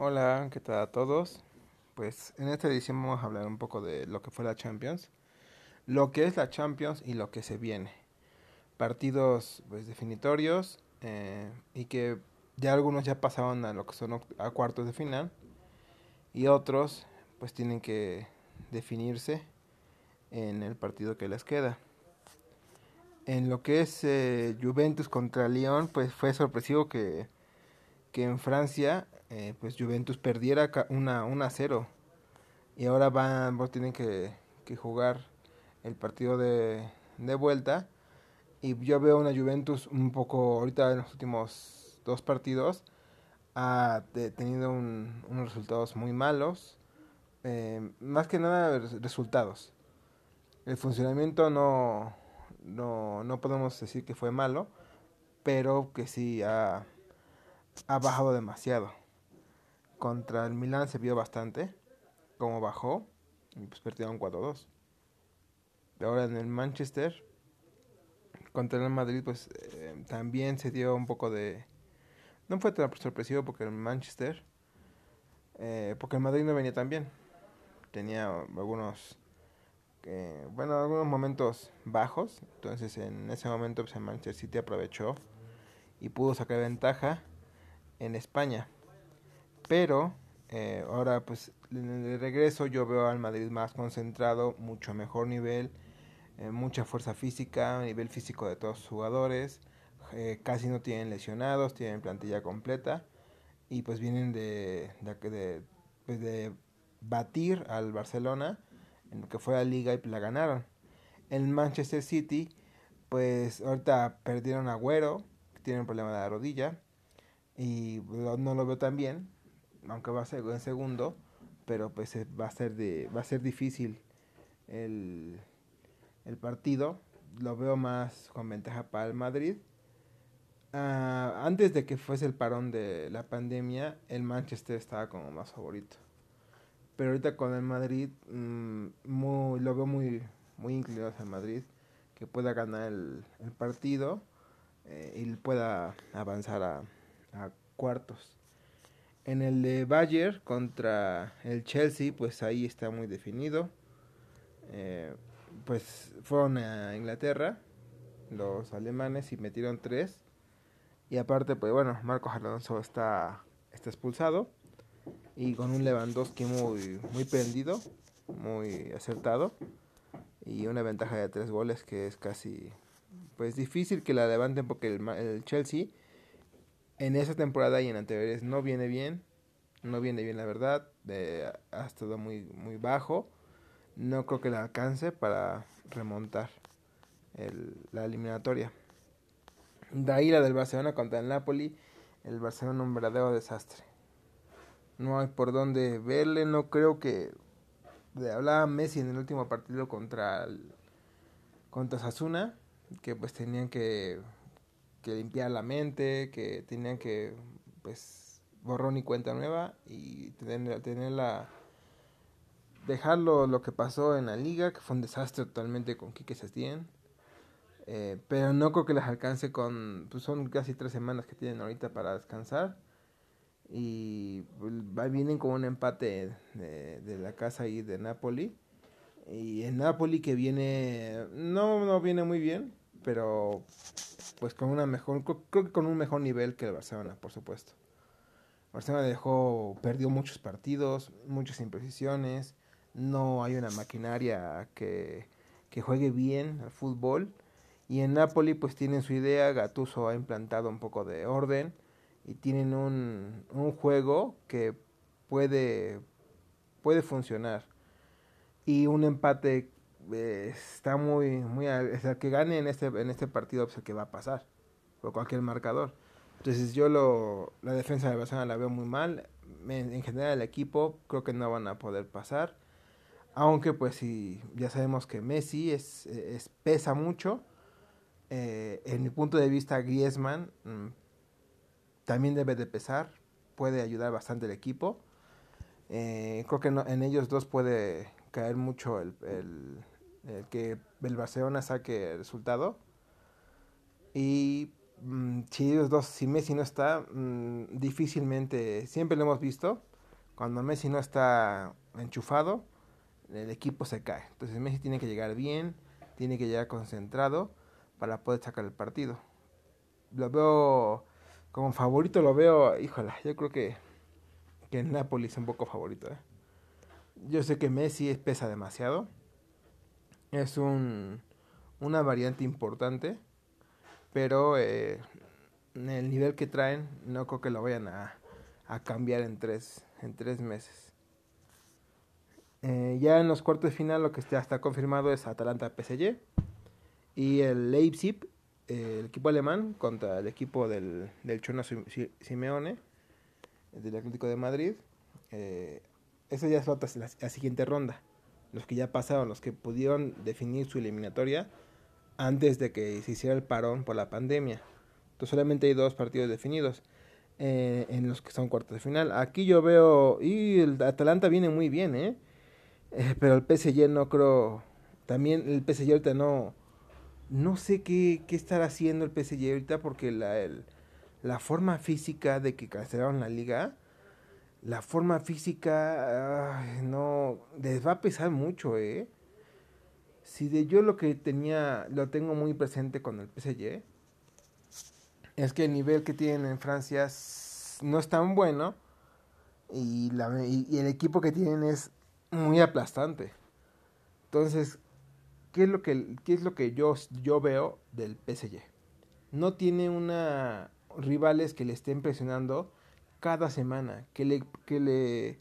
Hola, ¿qué tal a todos? Pues en esta edición vamos a hablar un poco de lo que fue la Champions, lo que es la Champions y lo que se viene. Partidos pues definitorios eh, y que ya algunos ya pasaron a lo que son a cuartos de final y otros pues tienen que definirse en el partido que les queda. En lo que es eh, Juventus contra Lyon, pues fue sorpresivo que, que en Francia eh, pues Juventus perdiera una, a 0 y ahora van, tienen que, que jugar el partido de, de, vuelta. Y yo veo una Juventus un poco ahorita en los últimos dos partidos ha tenido unos resultados muy malos. Eh, más que nada resultados. El funcionamiento no, no, no podemos decir que fue malo pero que sí ha, ha bajado demasiado contra el Milan se vio bastante cómo bajó y pues perdieron 4-2. Ahora en el Manchester contra el Madrid pues eh, también se dio un poco de no fue tan sorpresivo porque el Manchester eh, porque el Madrid no venía tan bien tenía algunos eh, bueno algunos momentos bajos entonces en ese momento pues el Manchester City aprovechó y pudo sacar ventaja en España pero eh, ahora pues el regreso yo veo al Madrid más concentrado, mucho mejor nivel, eh, mucha fuerza física, nivel físico de todos los jugadores, eh, casi no tienen lesionados, tienen plantilla completa y pues vienen de, de, pues de batir al Barcelona en lo que fue la liga y la ganaron. En Manchester City pues ahorita perdieron a Agüero, que tiene un problema de la rodilla y no lo veo tan bien aunque va a ser en segundo, pero pues eh, va a ser de va a ser difícil el, el partido. Lo veo más con ventaja para el Madrid. Ah, antes de que fuese el parón de la pandemia, el Manchester estaba como más favorito. Pero ahorita con el Madrid, mm, muy, lo veo muy, muy inclinado hacia el Madrid, que pueda ganar el, el partido eh, y pueda avanzar a, a cuartos. En el de Bayern contra el Chelsea, pues ahí está muy definido. Eh, pues fueron a Inglaterra los alemanes y metieron tres. Y aparte, pues bueno, Marcos Alonso está, está expulsado. Y con un Lewandowski muy, muy prendido, muy acertado. Y una ventaja de tres goles que es casi pues difícil que la levanten porque el, el Chelsea en esa temporada y en anteriores no viene bien. No viene bien la verdad. ha estado muy, muy bajo. No creo que le alcance para remontar el, la eliminatoria. De ahí la del Barcelona contra el Napoli. El Barcelona un verdadero desastre. No hay por dónde verle. No creo que... Hablaba Messi en el último partido contra el, contra Sasuna. Que pues tenían que que limpiar la mente, que tenían que, pues, borrón y cuenta nueva y tener, la... Dejarlo lo que pasó en la liga, que fue un desastre totalmente con Quique Sestien. Eh, pero no creo que les alcance con... Pues son casi tres semanas que tienen ahorita para descansar. Y pues, vienen con un empate de, la casa ahí de Napoli. Y en Napoli que viene... No, no viene muy bien, pero pues con una mejor, creo que con un mejor nivel que el Barcelona, por supuesto. Barcelona dejó, perdió muchos partidos, muchas imprecisiones, no hay una maquinaria que, que juegue bien al fútbol. Y en Napoli pues tienen su idea, Gatuso ha implantado un poco de orden y tienen un, un juego que puede, puede funcionar. Y un empate eh, está muy, muy, es el que gane en este, en este partido es el que va a pasar, por cualquier marcador. Entonces yo lo, la defensa de Barcelona la veo muy mal, en, general el equipo creo que no van a poder pasar, aunque pues si ya sabemos que Messi es, es pesa mucho, eh, en mi punto de vista Griezmann mm, también debe de pesar, puede ayudar bastante el equipo. Eh, creo que en ellos dos puede caer mucho el, el que el Barcelona saque el resultado. Y mm, si ellos dos, si Messi no está, mm, difícilmente, siempre lo hemos visto, cuando Messi no está enchufado, el equipo se cae. Entonces Messi tiene que llegar bien, tiene que llegar concentrado para poder sacar el partido. Lo veo como favorito, lo veo, híjola, yo creo que, que Napoli es un poco favorito. ¿eh? Yo sé que Messi pesa demasiado. Es un, una variante importante. Pero eh, el nivel que traen no creo que lo vayan a, a cambiar en tres, en tres meses. Eh, ya en los cuartos de final lo que ya está confirmado es Atalanta PSG y el Leipzig, el equipo alemán contra el equipo del, del Chona Simeone, del Atlético de Madrid. Eh, eso ya es la, la, siguiente ronda. Los que ya pasaron, los que pudieron definir su eliminatoria antes de que se hiciera el parón por la pandemia. Entonces solamente hay dos partidos definidos eh, en los que son cuartos de final. Aquí yo veo, y el Atalanta viene muy bien, ¿eh? eh pero el PSG no creo, también el PSG ahorita no, no sé qué, qué estará haciendo el PSG ahorita porque la, el, la forma física de que cancelaron la liga la forma física no les va a pesar mucho, ¿eh? Si de yo lo que tenía lo tengo muy presente con el PSG es que el nivel que tienen en Francia no es tan bueno y, la, y el equipo que tienen es muy aplastante. Entonces, ¿qué es lo que, qué es lo que yo, yo veo del PSG? No tiene una rivales que le estén presionando cada semana, que le, que le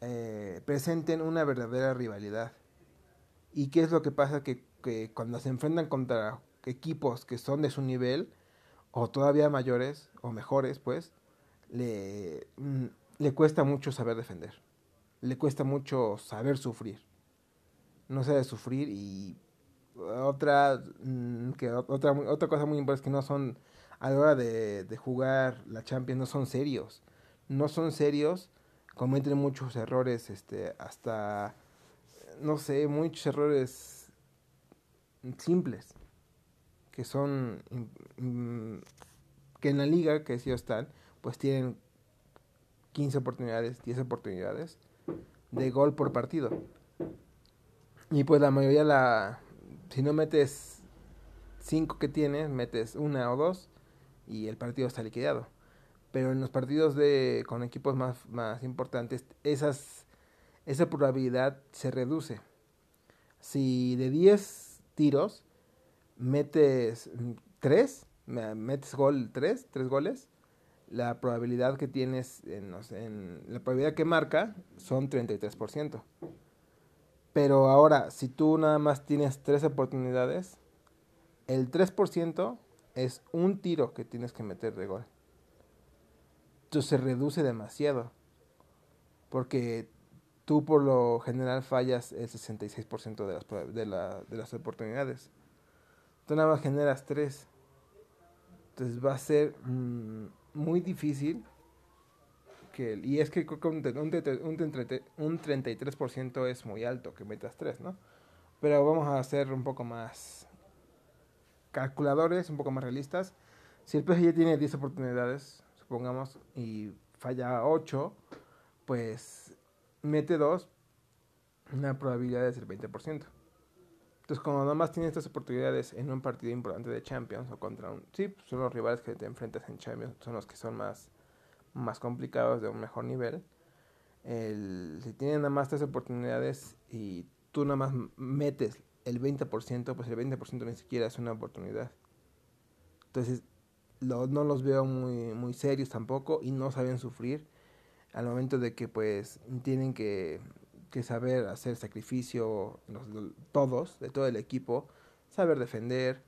eh, presenten una verdadera rivalidad. ¿Y qué es lo que pasa? Que, que, cuando se enfrentan contra equipos que son de su nivel, o todavía mayores, o mejores, pues, le, mm, le cuesta mucho saber defender. Le cuesta mucho saber sufrir. No sabe sufrir y otra, mm, que otra, otra cosa muy importante es que no son a la hora de, de jugar la Champions no son serios. No son serios, cometen muchos errores, este, hasta, no sé, muchos errores simples, que son, que en la liga que ellos están, pues tienen 15 oportunidades, 10 oportunidades de gol por partido. Y pues la mayoría la, si no metes 5 que tienes, metes una o dos y el partido está liquidado. Pero en los partidos de con equipos más, más importantes, esas, esa probabilidad se reduce. Si de 10 tiros metes 3, metes gol 3, 3 goles, la probabilidad que tienes, en, en, la probabilidad que marca son 33%. Pero ahora, si tú nada más tienes 3 oportunidades, el 3% es un tiro que tienes que meter de gol. Entonces se reduce demasiado. Porque tú por lo general fallas el 66% de las, de, la, de las oportunidades. Tú nada más generas 3. Entonces va a ser mm, muy difícil. Que, y es que un, un, un 33% es muy alto que metas 3, ¿no? Pero vamos a hacer un poco más calculadores un poco más realistas, si el PSG tiene 10 oportunidades, supongamos, y falla 8, pues mete 2, una probabilidad es el 20%. Entonces, como nada más tienes estas oportunidades en un partido importante de Champions o contra un... Sí, pues, son los rivales que te enfrentas en Champions, son los que son más, más complicados, de un mejor nivel. El, si tienen nada más tres oportunidades y tú nada más metes el 20%, pues el 20% ni siquiera es una oportunidad. Entonces, no los veo muy, muy serios tampoco y no saben sufrir al momento de que pues tienen que, que saber hacer sacrificio todos, de todo el equipo, saber defender,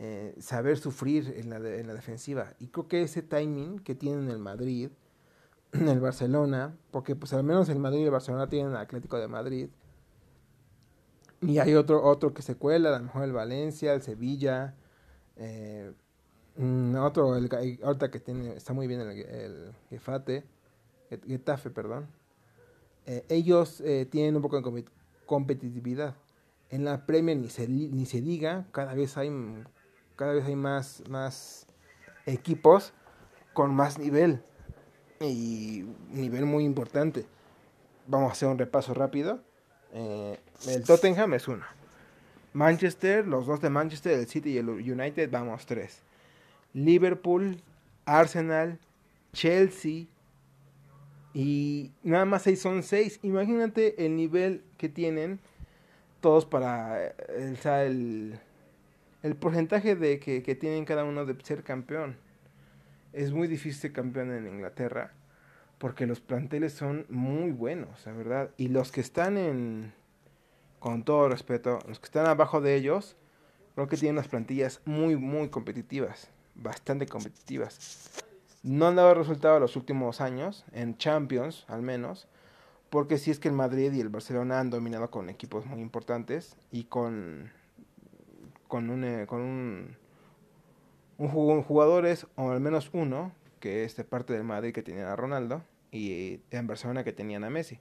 eh, saber sufrir en la, en la defensiva. Y creo que ese timing que tienen el Madrid, el Barcelona, porque pues al menos el Madrid y el Barcelona tienen el Atlético de Madrid, y hay otro, otro que se cuela, a lo mejor el Valencia, el Sevilla, eh, mm, otro, el, ahorita que tiene, está muy bien el, el Gefate, Getafe, perdón. Eh, ellos tienen un poco de competitividad. En la Premier ni se, ni se diga, cada vez hay, cada vez hay más, más, equipos con más nivel y nivel muy importante. Vamos a hacer un repaso rápido. Eh, el Tottenham es uno. Manchester, los dos de Manchester, el City y el United, vamos tres. Liverpool, Arsenal, Chelsea y nada más seis son seis. Imagínate el nivel que tienen todos para eh, el, el, porcentaje de que, que, tienen cada uno de ser campeón. Es muy difícil ser campeón en Inglaterra porque los planteles son muy buenos, la verdad. Y los que están en, con todo respeto, los que están abajo de ellos, creo que tienen unas plantillas muy, muy competitivas, bastante competitivas. No han dado resultado los últimos años, en Champions al menos, porque sí es que el Madrid y el Barcelona han dominado con equipos muy importantes y con, con, un, eh, con un, un, jugadores, o al menos uno, que es de parte del Madrid que tenían a Ronaldo, y en Barcelona que tenían a Messi,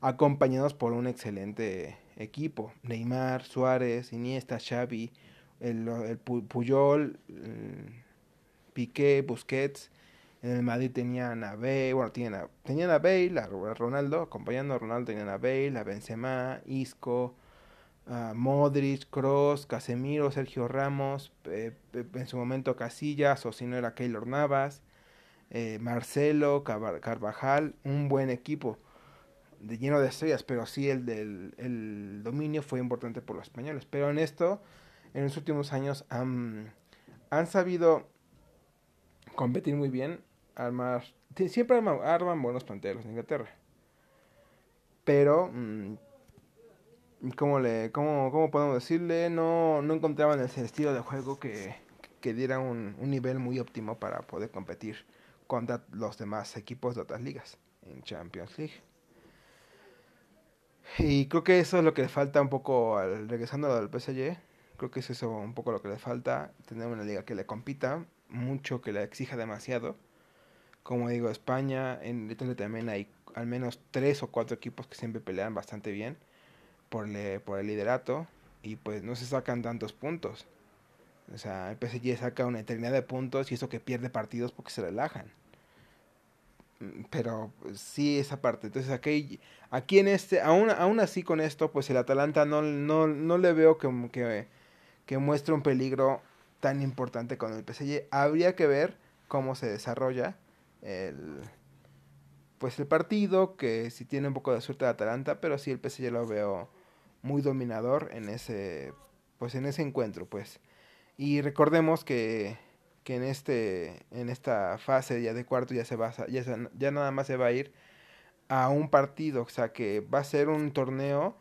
acompañados por un excelente equipo, Neymar, Suárez, Iniesta, Xavi, el, el Puyol, Piqué, Busquets, en el Madrid tenían a Bale, bueno, tenían a, tenían a Bale, a Ronaldo, acompañando a Ronaldo tenían a Bale, a Benzema, Isco, a Modric, Cross, Casemiro, Sergio Ramos, en su momento Casillas, o si no era Keylor Navas, eh, Marcelo, Carvajal, un buen equipo de lleno de estrellas, pero sí el del el dominio fue importante por los españoles. Pero en esto, en los últimos años han, sabido competir muy bien armar. Siempre arman, buenos planteles en Inglaterra. Pero, mm, ¿cómo, le, cómo, cómo podemos decirle? No, no encontraban ese estilo de juego que, que diera un, un, nivel muy óptimo para poder competir contra los demás equipos de otras ligas en Champions League. Y creo que eso es lo que le falta un poco al regresando al PSG. Creo que es eso un poco lo que le falta. Tener una liga que le compita mucho, que le exija demasiado como digo, España, en Italia también hay al menos tres o cuatro equipos que siempre pelean bastante bien por, por el liderato y pues no se sacan tantos puntos. O sea, el PSG saca una eternidad de puntos y eso que pierde partidos porque se relajan. Mm, pero pues, sí, esa parte. Entonces aquí, aquí en este, aún, aún así con esto, pues el Atalanta no, no, no le veo que, que, que muestre un peligro tan importante con el PSG. Habría que ver cómo se desarrolla el pues el partido, que si tiene un poco de suerte de Atalanta, pero sí el PSG lo veo muy dominador en ese pues en ese encuentro, pues. Y recordemos que, que en este en esta fase ya de cuarto ya se va ya, ya nada más se va a ir a un partido, o sea que va a ser un torneo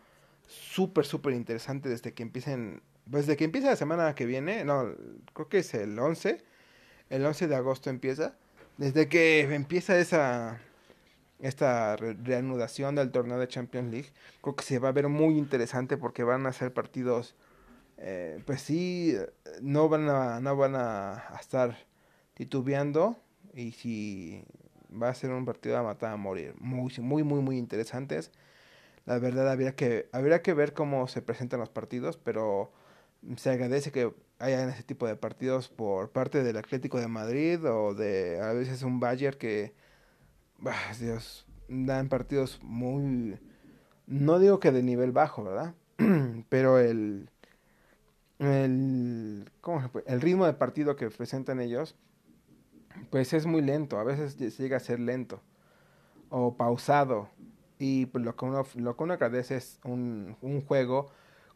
súper súper interesante desde que empiecen pues desde que empieza la semana que viene, no, creo que es el 11, el 11 de agosto empieza desde que empieza esa esta reanudación del torneo de Champions League, creo que se va a ver muy interesante porque van a ser partidos, eh, pues sí, no van a, no van a, estar titubeando y si va a ser un partido a matar a morir, muy, muy, muy, muy interesantes. La verdad habría que, habría que ver cómo se presentan los partidos, pero se agradece que hayan ese tipo de partidos por parte del Atlético de Madrid o de a veces un Bayern que, Dios, dan partidos muy, no digo que de nivel bajo, ¿verdad? Pero el, el, ¿cómo el ritmo de partido que presentan ellos, pues es muy lento, a veces llega a ser lento o pausado. Y pues lo que uno, lo que uno agradece es un, un juego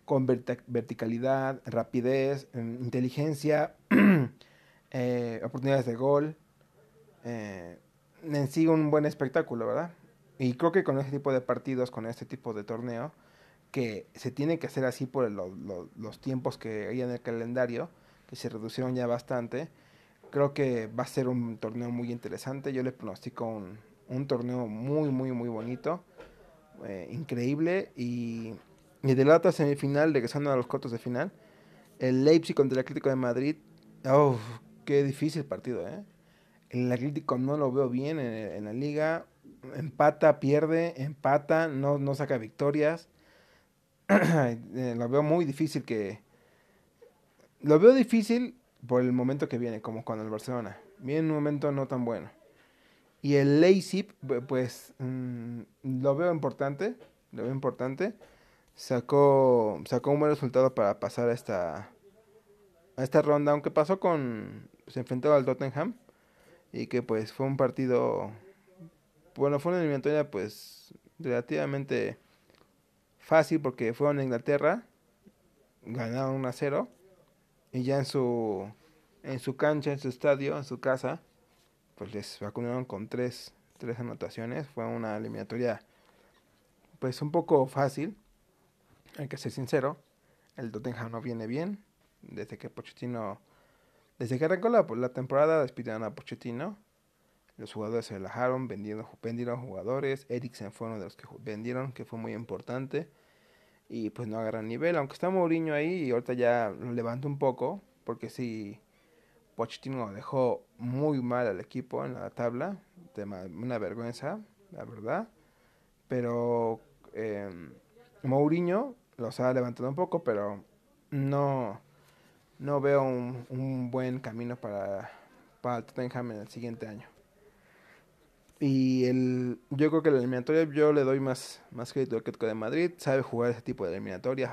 con verticalidad, rapidez, inteligencia, eh, oportunidades de gol. Eh, en sí un buen espectáculo, ¿verdad? Y creo que con ese tipo de partidos, con este tipo de torneo, que se tiene que hacer así por los tiempos que hay en el calendario, que se reducieron ya bastante, creo que va a ser un torneo muy interesante. Yo le pronostico un, un torneo muy, muy, muy bonito, eh, increíble y y de la otra semifinal, regresando a los cortos de final, el Leipzig contra el Atlético de Madrid. Oh, qué difícil partido, ¿eh? El Atlético no lo veo bien en, la liga. Empata, pierde, empata, no, no saca victorias. Eh, lo veo muy difícil que... Lo veo difícil por el momento que viene, como con el Barcelona. viene en un momento no tan bueno. Y el Leipzig, pues mm, lo veo importante, lo veo importante. Sacó, sacó un buen resultado para pasar a esta, a esta ronda, aunque pasó con, se enfrentó al Tottenham y que pues fue un partido, bueno, fue una eliminatoria pues relativamente fácil porque fueron a Inglaterra, ganaron 1 a 0 y ya en su, en su cancha, en su estadio, en su casa, pues les vacunaron con tres, tres anotaciones. Fue una eliminatoria pues un poco fácil, hay que ser sincero. El Tottenham no viene bien. Desde que Pochettino, desde que arrancó la, temporada despidieron a Pochettino. Los jugadores se relajaron, vendieron, vendieron jugadores. Eriksen fue uno de los que vendieron, que fue muy importante. Y pues no agarran nivel, aunque está Mourinho ahí y ahorita ya lo levanta un poco, porque sí Pochettino dejó muy mal al equipo en la tabla, una vergüenza, la verdad. Pero eh, Mourinho los ha levantado un poco, pero no, no veo un, buen camino para, para Tottenham en el siguiente año. Y el, yo creo que la eliminatoria yo le doy más, más crédito al Atlético de Madrid. Sabe jugar ese tipo de eliminatorias.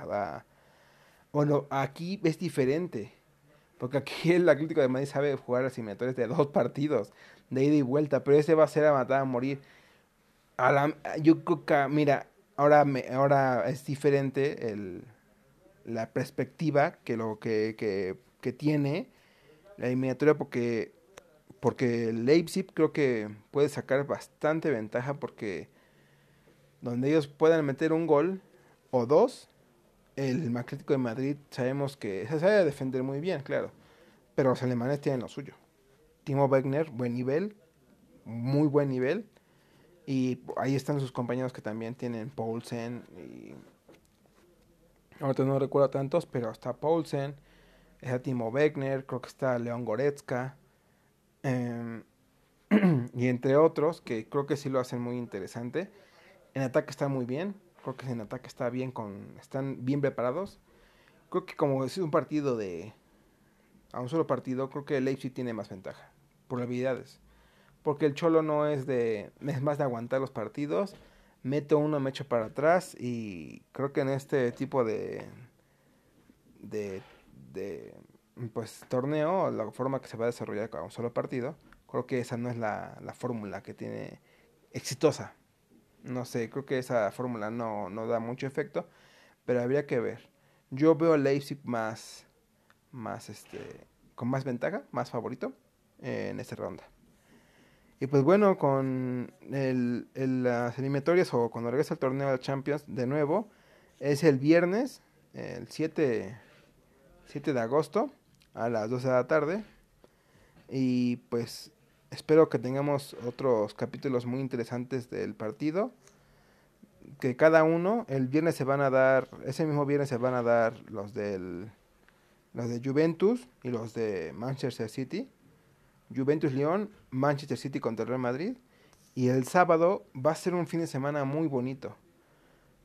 Bueno, aquí es diferente. Porque aquí el Atlético de Madrid sabe jugar las eliminatorias de dos partidos, de ida y vuelta, pero ese va a ser a matar a morir. A la, yo creo que, mira, ahora, me, ahora es diferente el, la perspectiva que lo que, que, tiene la eliminatoria porque porque Leipzig creo que puede sacar bastante ventaja porque donde ellos puedan meter un gol o dos el Atlético de Madrid sabemos que se sabe defender muy bien, claro. Pero los alemanes tienen lo suyo. Timo Wegner, buen nivel, muy buen nivel. Y ahí están sus compañeros que también tienen Paulsen. Y... Ahorita no recuerdo tantos, pero está Paulsen, está Timo Wegner, creo que está León Goretzka. Em, y entre otros, que creo que sí lo hacen muy interesante. En ataque está muy bien, Creo que en ataque está bien con. Están bien preparados. Creo que como es un partido de. A un solo partido, creo que Leipzig tiene más ventaja. Por habilidades. Porque el Cholo no es de. Es más de aguantar los partidos. Meto uno, me echo para atrás. Y creo que en este tipo de. De. de pues torneo, la forma que se va a desarrollar con un solo partido, creo que esa no es la, la fórmula que tiene exitosa no sé, creo que esa fórmula no, no da mucho efecto, pero habría que ver. Yo veo a Leipzig más, más este, con más ventaja, más favorito en esta ronda. Y pues bueno, con el, las eliminatorias o cuando regresa el torneo de Champions de nuevo, es el viernes, el 7, 7 de agosto, a las 12 de la tarde. Y pues espero que tengamos otros capítulos muy interesantes del partido. Que cada uno, el viernes se van a dar, ese mismo viernes se van a dar los del los de Juventus y los de Manchester City. Juventus León, Manchester City contra Real Madrid. Y el sábado va a ser un fin de semana muy bonito.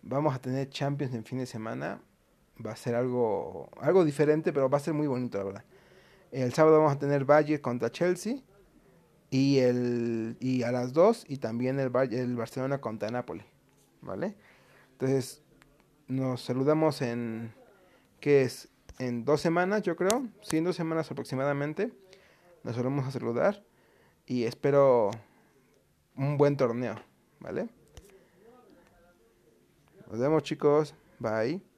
Vamos a tener Champions en fin de semana. Va a ser algo, algo diferente, pero va a ser muy bonito, la verdad. El sábado vamos a tener Bayern contra Chelsea y, el, y a las 2 y también el, el Barcelona contra Napoli, ¿vale? Entonces nos saludamos en, ¿qué es? En dos semanas, yo creo, sí, en dos semanas aproximadamente, nos volvemos a saludar y espero un buen torneo, ¿vale? Nos vemos chicos, bye.